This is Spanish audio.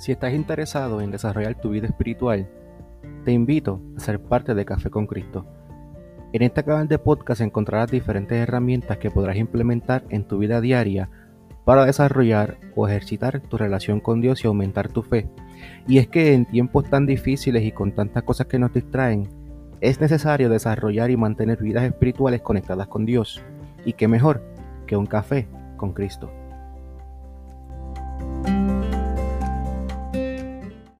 Si estás interesado en desarrollar tu vida espiritual, te invito a ser parte de Café con Cristo. En este canal de podcast encontrarás diferentes herramientas que podrás implementar en tu vida diaria para desarrollar o ejercitar tu relación con Dios y aumentar tu fe. Y es que en tiempos tan difíciles y con tantas cosas que nos distraen, es necesario desarrollar y mantener vidas espirituales conectadas con Dios. Y qué mejor que un café con Cristo.